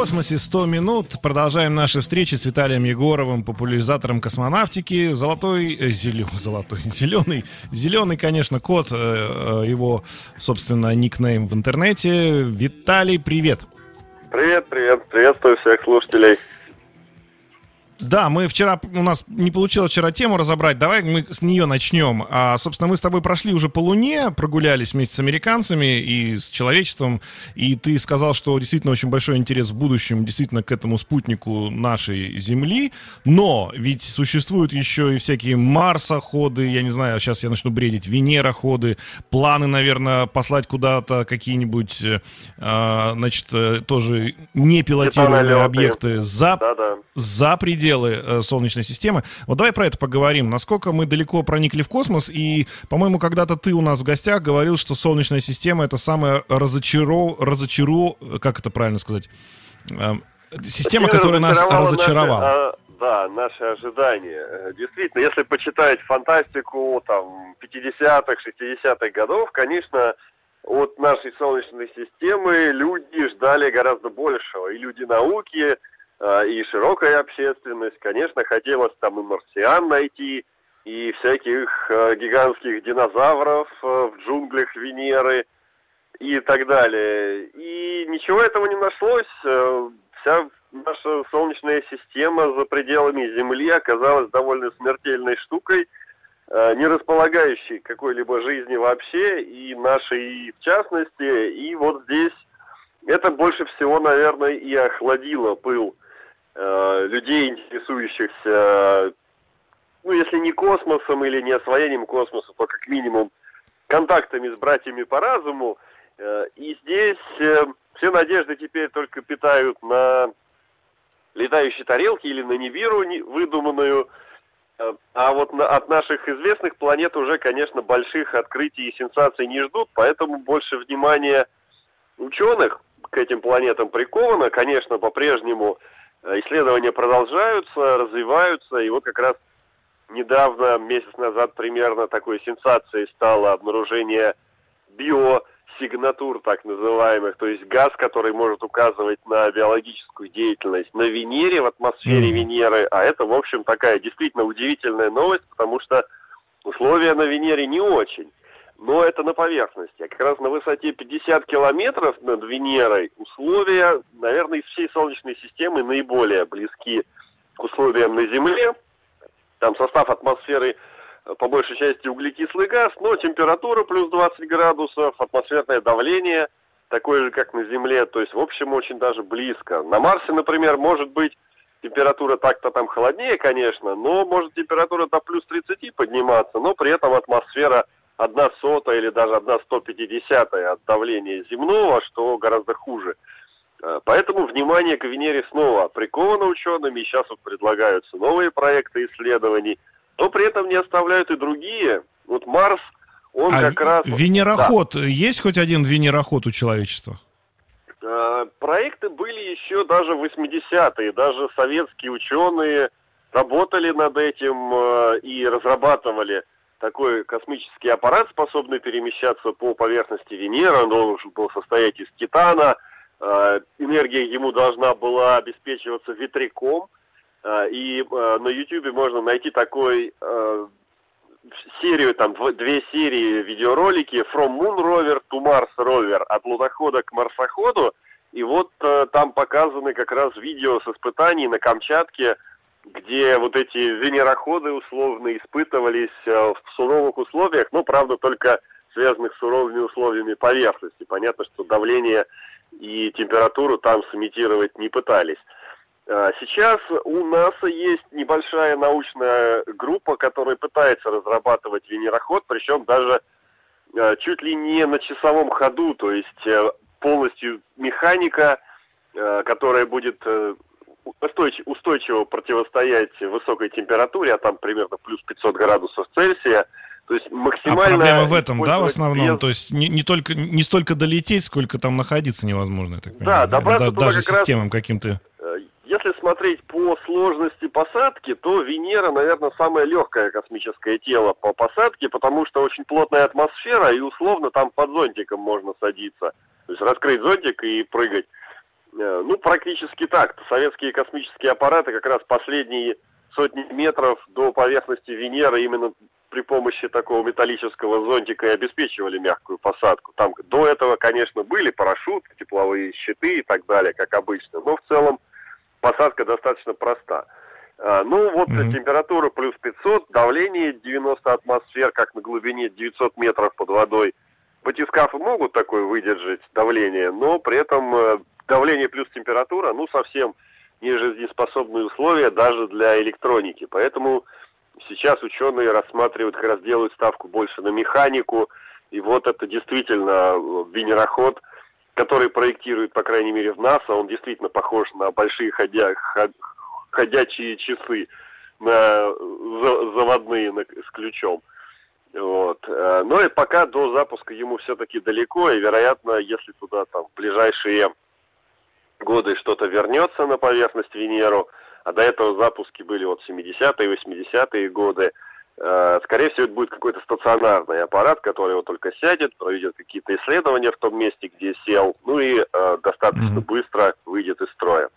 Космосе 100 минут. Продолжаем наши встречи с Виталием Егоровым, популяризатором космонавтики. Золотой, э, зелё- золотой, зеленый, зеленый, конечно, код, э, э, его, собственно, никнейм в интернете. Виталий, привет. Привет, привет, приветствую всех слушателей. Да, мы вчера, у нас не получилось вчера тему разобрать, давай мы с нее начнем. А, собственно, мы с тобой прошли уже по Луне, прогулялись вместе с американцами и с человечеством, и ты сказал, что действительно очень большой интерес в будущем действительно к этому спутнику нашей Земли, но ведь существуют еще и всякие марсоходы, я не знаю, сейчас я начну бредить, венероходы, планы, наверное, послать куда-то какие-нибудь, э, а, значит, э, тоже непилотируемые Металлолеты. объекты за Да-да. за пределы э, Солнечной системы. Вот давай про это поговорим. Насколько мы далеко проникли в космос, и, по-моему, когда-то ты у нас в гостях говорил, что Солнечная система это самая разочаро... разочаро... как это правильно сказать? Эм, Система, которая нас разочаровала наши, а, да, наши ожидания. Э, Действительно, если почитать фантастику там 50-х, 60-х годов, конечно, от нашей Солнечной системы люди ждали гораздо большего. И люди науки, и широкая общественность, конечно, хотелось там и марсиан найти, и всяких э, гигантских динозавров э, в джунглях Венеры и так далее. И ничего этого не нашлось. Вся наша Солнечная система за пределами Земли оказалась довольно смертельной штукой, не располагающей какой-либо жизни вообще, и нашей в частности. И вот здесь это больше всего, наверное, и охладило пыл э, людей, интересующихся, ну, если не космосом или не освоением космоса, то как минимум контактами с братьями по разуму. Э, И здесь э, все надежды теперь только питают на летающие тарелки или на Нибиру не- выдуманную. А вот на- от наших известных планет уже, конечно, больших открытий и сенсаций не ждут, поэтому больше внимания ученых к этим планетам приковано. Конечно, по-прежнему исследования продолжаются, развиваются, и вот как раз недавно, месяц назад примерно, такой сенсацией стало обнаружение биосигнатур, так называемых, то есть газ, который может указывать на биологическую деятельность на Венере, в атмосфере. Венеры, а это, в общем, такая действительно удивительная новость, потому что условия на Венере не очень. Но это на поверхности. А как раз на высоте 50 километров над Венерой условия, наверное, из всей Солнечной системы наиболее близки к условиям на Земле. Там состав атмосферы э, по большей части углекислый газ, но температура плюс 20 градусов, атмосферное давление такое же, как на Земле, то есть, в общем, очень даже близко. На Марсе, например, может быть температура так-то там холоднее, конечно, но может температура до плюс 30 подниматься, но при этом атмосфера одна сотая или даже одна сто пятидесятая от давления земного, что гораздо хуже. Э, Поэтому внимание к Венере снова приковано учеными, и сейчас вот предлагаются новые проекты исследований, но при этом не оставляют и другие. Вот Марс, он А как раз... венероход, есть хоть один венероход у человечества? Э, Проекты были еще даже в 80-е, даже советские ученые работали над этим э, и разрабатывали такой космический аппарат, способный перемещаться по поверхности Венеры. Он должен был состоять из титана. Э, Энергия ему должна была обеспечиваться ветряком. Э, И э, на YouTube можно найти такой серию, там дв- две серии видеоролики From Moon Rover to Mars Rover от лунохода к марсоходу. И вот там показаны как раз видео с испытаний на Камчатке, где вот эти венероходы условно испытывались э, в суровых условиях, ну, правда, только связанных с суровыми условиями поверхности. Понятно, что давление и температуру там сымитировать не пытались. Э, Сейчас у НАСА есть небольшая научная группа, которая пытается разрабатывать венероход, причем даже э, чуть ли не на часовом ходу, то есть э, полностью механика, которая будет устойч- устойчиво противостоять высокой температуре, а там примерно плюс 500 градусов Цельсия, То есть максимально... А проблема в этом, да, в основном? Без... То есть не, не, только, не столько долететь, сколько там находиться невозможно, я так понимаю. Да, добраться да, Даже системам раз... каким-то... Э, если смотреть по сложности посадки, то Венера, наверное, самое легкое космическое тело по посадке, потому что очень плотная атмосфера, и условно там под зонтиком можно садиться. То есть раскрыть зонтик и прыгать. Э, ну, практически так. Советские космические аппараты как раз последние сотни метров до поверхности Венеры именно при помощи такого металлического зонтика и обеспечивали мягкую посадку. Там до этого, конечно, были парашюты, тепловые щиты и так далее, как обычно, но в целом посадка достаточно проста. А, ну вот mm-hmm. температура плюс 500, давление 90 атмосфер, как на глубине 900 метров под водой. Батискафы могут такое выдержать давление, но при этом э, давление плюс температура, ну совсем не жизнеспособные условия даже для электроники. Поэтому сейчас ученые рассматривают, как раз делают ставку больше на механику. И вот это действительно э, венероход, который проектирует, по крайней мере, в НАСА, он действительно похож на большие ходя, ходячие часы, на заводные на, с ключом. Вот. Э, но и пока до запуска ему все-таки далеко, и, вероятно, если туда там в ближайшие годы что-то вернется на поверхность Венеру, а до этого запуски были вот 70-е, 80-е годы, э, скорее всего, это будет какой-то стационарный аппарат, который вот только сядет, проведет какие-то исследования в том месте, где сел, ну и э, достаточно быстро выйдет из строя.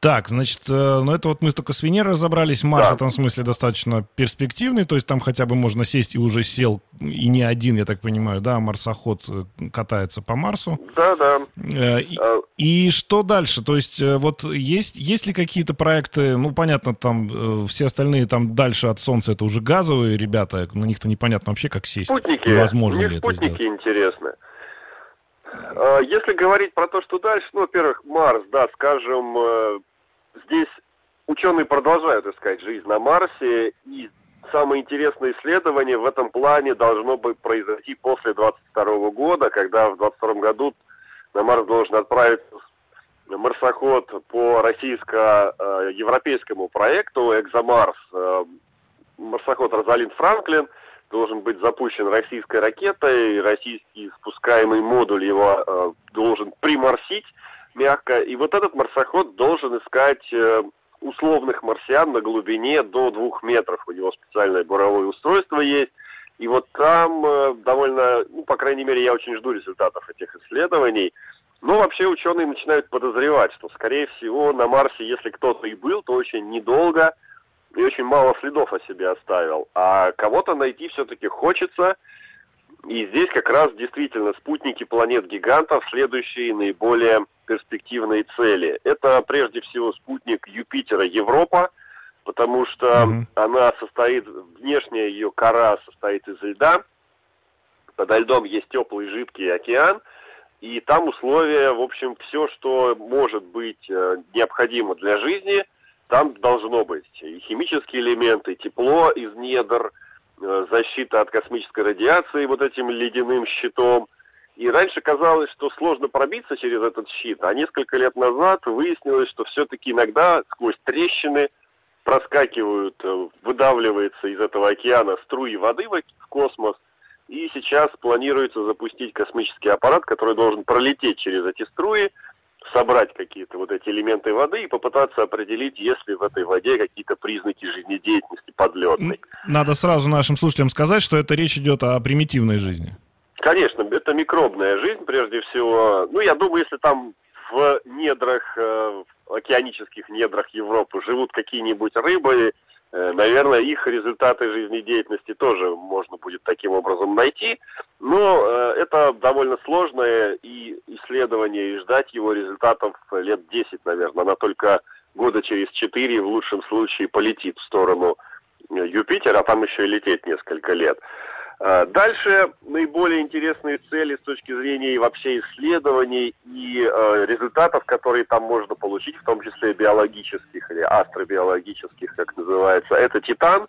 Так, значит, э, ну это вот мы только с Венерой разобрались. Марс да. в этом смысле достаточно перспективный, то есть там хотя бы можно сесть и уже сел, и не один, я так понимаю, да, марсоход э, катается по Марсу. Да, да. Э, и, а... и что дальше? То есть вот есть, есть ли какие-то проекты, ну понятно, там все остальные там дальше от Солнца это уже газовые ребята, на них-то непонятно вообще как сесть. Спутники, Невозможно ли это спутники сделать? интересны. А, если говорить про то, что дальше, ну, во-первых, Марс, да, скажем, э, здесь ученые продолжают искать жизнь на Марсе, и самое интересное исследование в этом плане должно быть произойти после 22 года, когда в 22 году на Марс должен отправиться марсоход по российско-европейскому проекту «Экзомарс». Э, марсоход Розалинд Франклин – должен быть запущен российской ракетой, российский спускаемый модуль его э, должен приморсить мягко, и вот этот марсоход должен искать э, условных марсиан на глубине до двух метров. У него специальное буровое устройство есть, и вот там э, довольно, ну, по крайней мере, я очень жду результатов этих исследований. Но вообще ученые начинают подозревать, что, скорее всего, на Марсе, если кто-то и был, то очень недолго – и очень мало следов о себе оставил. А кого-то найти все-таки хочется. И здесь как раз действительно спутники планет-гигантов следующие наиболее перспективные цели. Это прежде всего спутник Юпитера Европа, потому что mm-hmm. она состоит, внешняя ее кора состоит из льда, подо льдом есть теплый жидкий океан, и там условия, в общем, все, что может быть э, необходимо для жизни – там должно быть и химические элементы, тепло из недр, э, защита от космической радиации вот этим ледяным щитом. И раньше казалось, что сложно пробиться через этот щит, а несколько лет назад выяснилось, что все-таки иногда сквозь трещины проскакивают, э, выдавливается из этого океана струи воды в космос, и сейчас планируется запустить космический аппарат, который должен пролететь через эти струи, собрать какие-то вот эти элементы воды и попытаться определить, есть ли в этой воде какие-то признаки жизнедеятельности подлетной. Надо сразу нашим слушателям сказать, что это речь идет о примитивной жизни. Конечно, это микробная жизнь, прежде всего. Ну, я думаю, если там в недрах, э, в океанических недрах Европы живут какие-нибудь рыбы, наверное, их результаты жизнедеятельности тоже можно будет таким образом найти, но э, это довольно сложное и исследование, и ждать его результатов лет 10, наверное. Она только года через 4 в лучшем случае полетит в сторону э, Юпитера, а там еще и лететь несколько лет. А, дальше наиболее интересные цели с точки зрения вообще исследований и э, результатов, которые там можно получить, в том числе биологических или астробиологических, как называется, это Титан.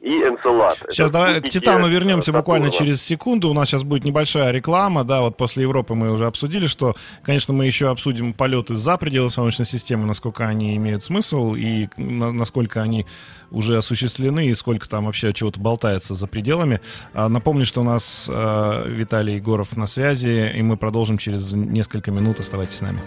И Энцелад. Сейчас Это давай к Титану вернемся Сатурна. буквально через секунду. У нас сейчас будет небольшая реклама, да, вот после Европы мы уже обсудили, что, конечно, мы еще обсудим полеты за пределы Солнечной системы, насколько они имеют смысл и на, насколько они уже осуществлены и сколько там вообще чего-то болтается за пределами. А, напомню, что у нас э, Виталий Егоров на связи, и мы продолжим через несколько минут. Оставайтесь с нами.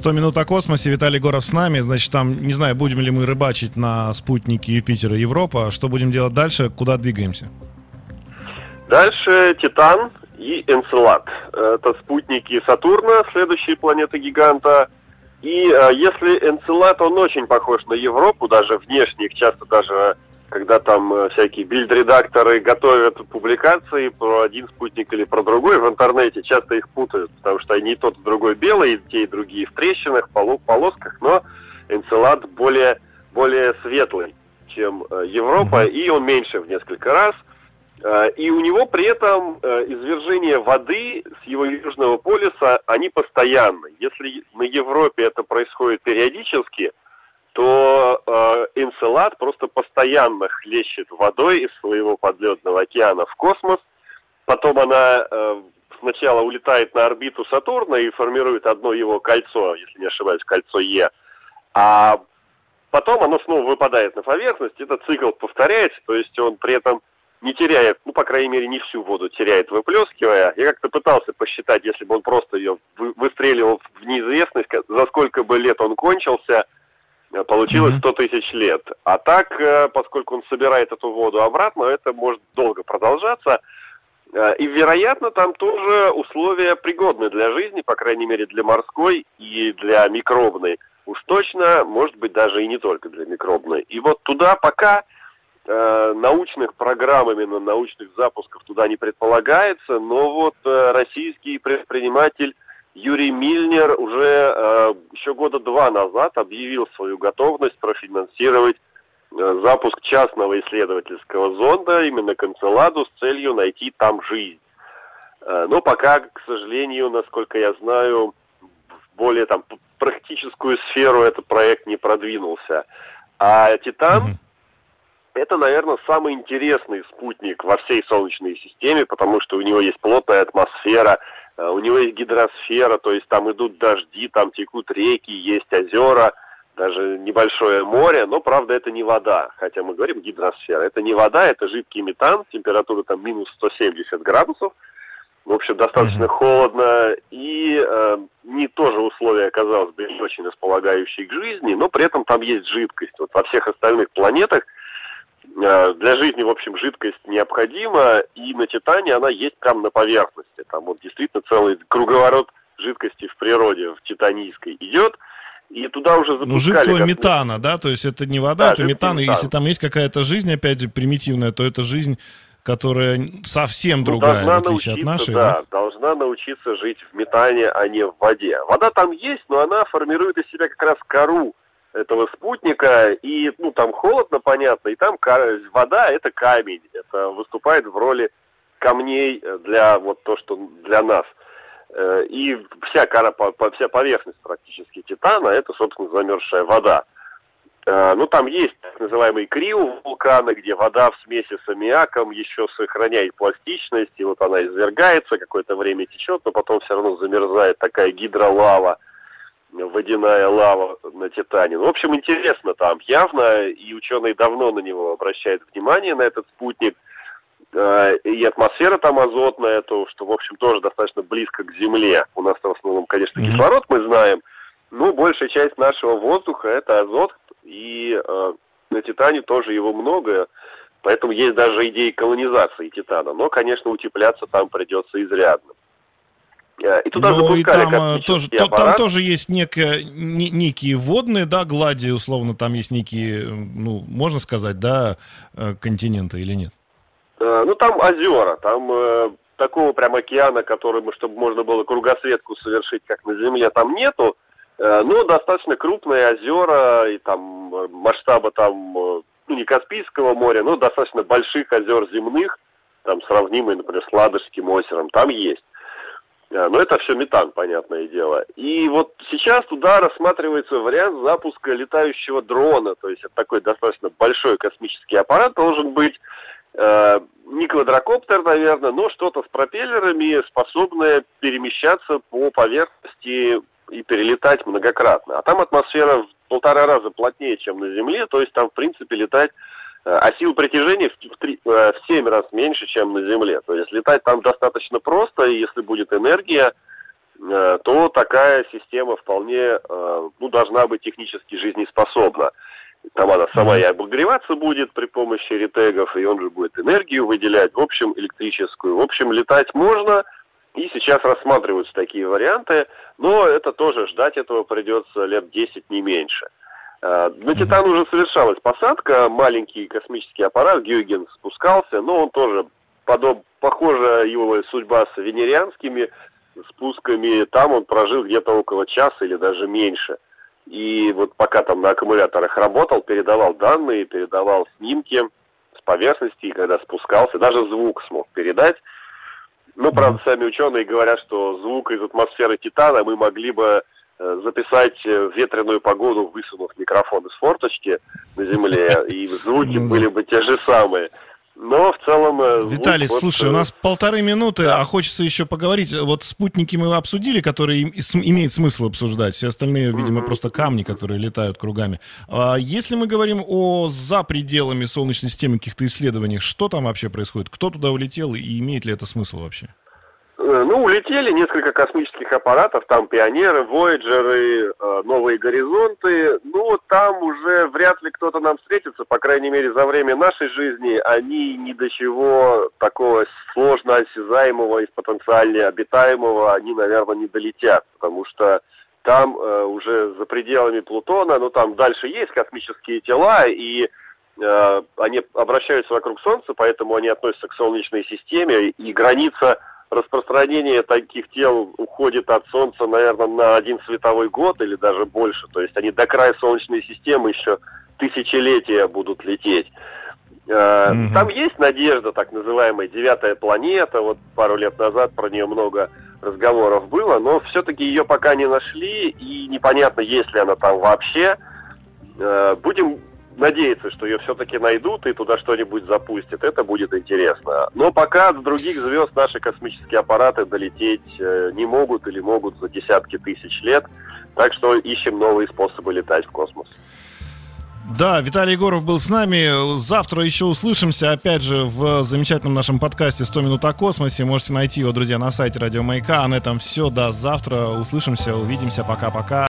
100 минут о космосе. Виталий Горов с нами. Значит, там, не знаю, будем ли мы рыбачить на спутнике Юпитера Европа. Что будем делать дальше? Куда двигаемся? Дальше Титан и Энцелад. Это спутники Сатурна, следующие планеты гиганта. И э, если Энцелад, он очень похож на Европу, даже внешне, их часто даже когда там э, всякие бильд-редакторы готовят публикации про один спутник или про другой в интернете, часто их путают, потому что они и тот, и другой белый, и те, и другие в трещинах, полосках, но Энцелад более, более светлый, чем э, Европа, и он меньше в несколько раз. Э, и у него при этом извержение воды с его южного полюса, они постоянны. Если на Европе это происходит периодически, то э, Энцелад просто постоянно хлещет водой из своего подледного океана в космос. Потом она э, сначала улетает на орбиту Сатурна и формирует одно его кольцо, если не ошибаюсь, кольцо Е. А потом оно снова выпадает на поверхность, этот цикл повторяется, то есть он при этом не теряет, ну, по крайней мере, не всю воду теряет, выплескивая. Я как-то пытался посчитать, если бы он просто ее выстреливал в неизвестность, за сколько бы лет он кончился – получилось 100 тысяч лет. А так, э, поскольку он собирает эту воду обратно, это может долго продолжаться. Э, и, вероятно, там тоже условия пригодны для жизни, по крайней мере, для морской и для микробной. Уж точно, может быть, даже и не только для микробной. И вот туда пока э, научных программ, именно научных запусков туда не предполагается, но вот э, российский предприниматель Юрий Мильнер уже э, еще года два назад объявил свою готовность профинансировать э, запуск частного исследовательского зонда именно к Энцеладу с целью найти там жизнь. Э, но пока, к сожалению, насколько я знаю, в более там практическую сферу этот проект не продвинулся. А Титан это, наверное, самый интересный спутник во всей Солнечной системе, потому что у него есть плотная атмосфера – у него есть гидросфера, то есть там идут дожди, там текут реки, есть озера, даже небольшое море, но, правда, это не вода, хотя мы говорим гидросфера. Это не вода, это жидкий метан, температура там минус 170 градусов, в общем, достаточно mm-hmm. холодно, и э, не тоже условия, казалось бы, не очень располагающие к жизни, но при этом там есть жидкость. Вот во всех остальных планетах Э, для жизни, в общем, жидкость необходима, и на Титане она есть прямо на поверхности. Там вот действительно целый круговорот жидкости в природе, в титанийской идет, и туда уже запускали... Ну, жидкого как... метана, да? То есть это не вода, да, это метан, метан, и если там есть какая-то жизнь, опять же, примитивная, то это жизнь которая совсем ну, другая, в отличие от нашей. Да, да, должна научиться жить в метане, а не в воде. Вода там есть, но она формирует из себя как раз кору этого спутника, и, ну, там холодно, понятно, и там вода — это камень, это выступает в роли камней для вот то, что для нас. Э, и вся кора, вся поверхность практически Титана — это, собственно, замерзшая вода. Э, ну, там есть так называемый крио вулкана, где вода в смеси с аммиаком еще сохраняет пластичность, и вот она извергается, какое-то время течет, но потом все равно замерзает такая гидролава — водяная лава на Титане. Ну, в общем, интересно там явно, и ученые давно на него обращают внимание, на этот спутник. Э, и атмосфера там азотная, то, что, в общем, тоже достаточно близко к Земле. У нас в основном, конечно, кислород мы знаем, но большая часть нашего воздуха это азот, и э, на Титане тоже его много, поэтому есть даже идеи колонизации Титана. Но, конечно, утепляться там придется изрядно. Э, и туда ну, и там, э, тоже, то, там тоже есть некое, не, некие водные, да, глади, условно, там есть некие, ну, можно сказать, да, э, континенты или нет? Ну, там озера, там такого прям океана, который, чтобы можно было кругосветку совершить, как на Земле, там нету, но достаточно крупные озера, и там масштаба там, ну, не Каспийского моря, но достаточно больших озер земных, там, сравнимые, например, с Ладожским озером, там есть. А, но это все метан, понятное дело. И вот сейчас туда рассматривается вариант запуска летающего дрона. То есть это такой достаточно большой космический аппарат должен быть. Э, не квадрокоптер, наверное, но что-то с пропеллерами, способное перемещаться по поверхности и перелетать многократно. А там атмосфера в полтора раза плотнее, чем на Земле, то есть там, в принципе, летать Э, а сила притяжения в, 3, э, в 7 раз меньше, чем на Земле. То есть летать там достаточно просто, и если будет энергия, э, то такая система вполне ну, должна быть технически жизнеспособна. Там она сама и обогреваться будет при помощи ретегов, и он же будет энергию выделять, в общем, электрическую. В общем, летать можно, и сейчас рассматриваются такие варианты, но это тоже ждать этого придется лет 10, не меньше. Э, на Титан уже совершалась посадка, маленький космический аппарат Гюйген спускался, но он тоже, подоб, похожа его судьба с венерианскими спусками, там он прожил где-то около часа или даже меньше. И вот пока там на аккумуляторах работал, передавал данные, передавал снимки с поверхности, и когда спускался, даже звук смог передать. Ну, правда, сами ученые говорят, что звук из атмосферы Титана мы могли бы записать э, ветреную погоду, высунув микрофон из форточки на земле, и звуки ну были бы те же самые. Но в целом... Э, Виталий, вот, слушай, у нас полторы минуты, да. а хочется еще поговорить. Вот спутники мы обсудили, которые имеет смысл обсуждать. Все остальные, видимо, mm-hmm. просто камни, которые летают кругами. А если мы говорим о за пределами Солнечной системы каких-то исследованиях, что там вообще происходит? Кто туда улетел и имеет ли это смысл вообще? Э, ну, улетели несколько космических аппаратов, там пионеры, вояджеры, э, новые горизонты. Ну, там уже вряд ли кто-то нам встретится, по крайней мере, за время нашей жизни. Они ни до чего такого сложно осязаемого и потенциально обитаемого, они, наверное, не долетят, потому что там э, уже за пределами Плутона, ну, там дальше есть космические тела, и э, они обращаются вокруг Солнца, поэтому они относятся к Солнечной системе, и граница распространение таких тел уходит от Солнца, наверное, на один световой год или даже больше. То есть они до края Солнечной системы еще тысячелетия будут лететь. Mm-hmm. Там есть надежда, так называемая девятая планета. Вот пару лет назад про нее много разговоров было, но все-таки ее пока не нашли, и непонятно, есть ли она там вообще. Э, будем надеяться, что ее все-таки найдут и туда что-нибудь запустят. Это будет интересно. Но пока с других звезд наши космические аппараты долететь э, не могут или могут за десятки тысяч лет. Так что ищем новые способы летать в космос. Да, Виталий Егоров был с нами. Завтра еще услышимся, опять же, в замечательном нашем подкасте «100 минут о космосе». Можете найти его, друзья, на сайте Радио Маяка. А на этом все. До завтра. Услышимся, увидимся. Пока-пока.